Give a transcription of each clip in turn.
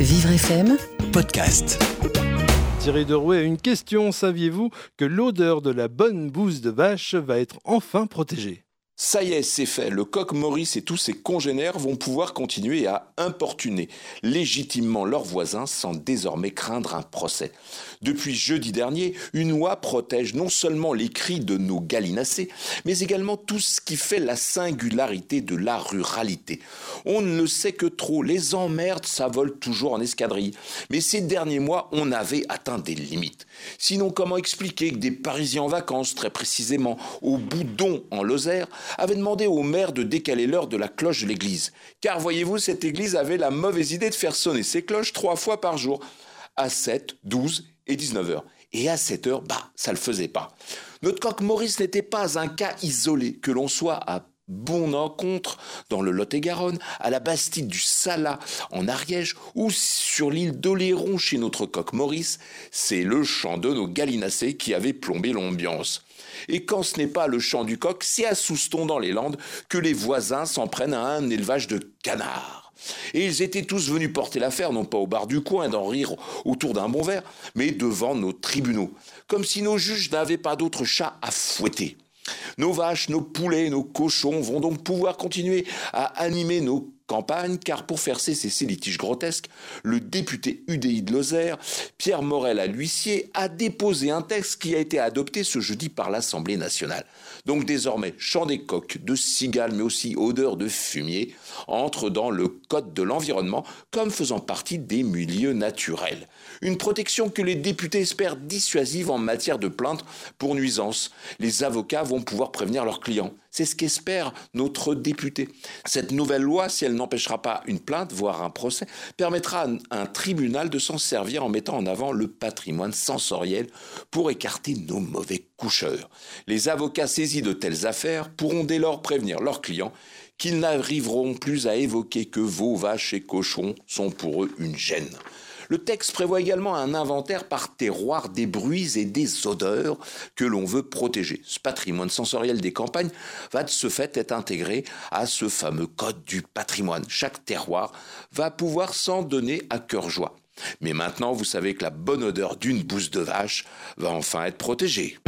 Vivre FM podcast. Thierry Derouet a une question. Saviez-vous que l'odeur de la bonne bouse de vache va être enfin protégée? Ça y est, c'est fait. Le coq Maurice et tous ses congénères vont pouvoir continuer à importuner légitimement leurs voisins sans désormais craindre un procès. Depuis jeudi dernier, une loi protège non seulement les cris de nos gallinacés, mais également tout ce qui fait la singularité de la ruralité. On ne le sait que trop, les emmerdes, ça vole toujours en escadrille. Mais ces derniers mois, on avait atteint des limites. Sinon, comment expliquer que des Parisiens en vacances, très précisément au Boudon en Lozère, avaient demandé au maire de décaler l'heure de la cloche de l'église Car voyez-vous, cette église avait la mauvaise idée de faire sonner ses cloches trois fois par jour, à 7, 12 et 19 heures. Et à 7 heures, bah, ça le faisait pas. Notre coq Maurice n'était pas un cas isolé, que l'on soit à bon encontre dans le Lot-et-Garonne, à la Bastide du Salat en Ariège ou sur l'île d'Oléron chez notre coq Maurice, c'est le chant de nos gallinacés qui avait plombé l'ambiance. Et quand ce n'est pas le chant du coq, c'est à Souston dans les Landes que les voisins s'en prennent à un élevage de canards. Et ils étaient tous venus porter l'affaire, non pas au bar du coin, d'en rire autour d'un bon verre, mais devant nos tribunaux, comme si nos juges n'avaient pas d'autre chat à fouetter. Nos vaches, nos poulets, nos cochons vont donc pouvoir continuer à animer nos campagnes, car pour faire cesser ces litiges grotesques, le député UDI de Lozère, Pierre Morel à l'huissier, a déposé un texte qui a été adopté ce jeudi par l'Assemblée nationale. Donc désormais, chant des coqs, de cigales, mais aussi odeur de fumier, entre dans le code de l'environnement comme faisant partie des milieux naturels. Une protection que les députés espèrent dissuasive en matière de plainte pour nuisance. Les avocats vont pouvoir prévenir leurs clients. C'est ce qu'espère notre député. Cette nouvelle loi, si elle n'empêchera pas une plainte, voire un procès, permettra à un tribunal de s'en servir en mettant en avant le patrimoine sensoriel pour écarter nos mauvais coucheurs. Les avocats saisis de telles affaires pourront dès lors prévenir leurs clients qu'ils n'arriveront plus à évoquer que vos vaches et cochons sont pour eux une gêne. Le texte prévoit également un inventaire par terroir des bruits et des odeurs que l'on veut protéger. Ce patrimoine sensoriel des campagnes va de ce fait être intégré à ce fameux code du patrimoine. Chaque terroir va pouvoir s'en donner à cœur joie. Mais maintenant, vous savez que la bonne odeur d'une bouse de vache va enfin être protégée.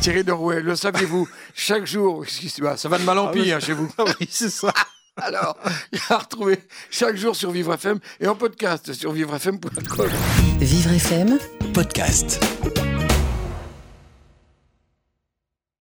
Thierry Derouet, le saviez-vous? Chaque jour, ça va de mal en pire hein, chez vous. Oui, c'est ça. Alors, il y a à retrouver chaque jour sur Vivre FM et en podcast sur vivrefm.com. Vivre FM Podcast.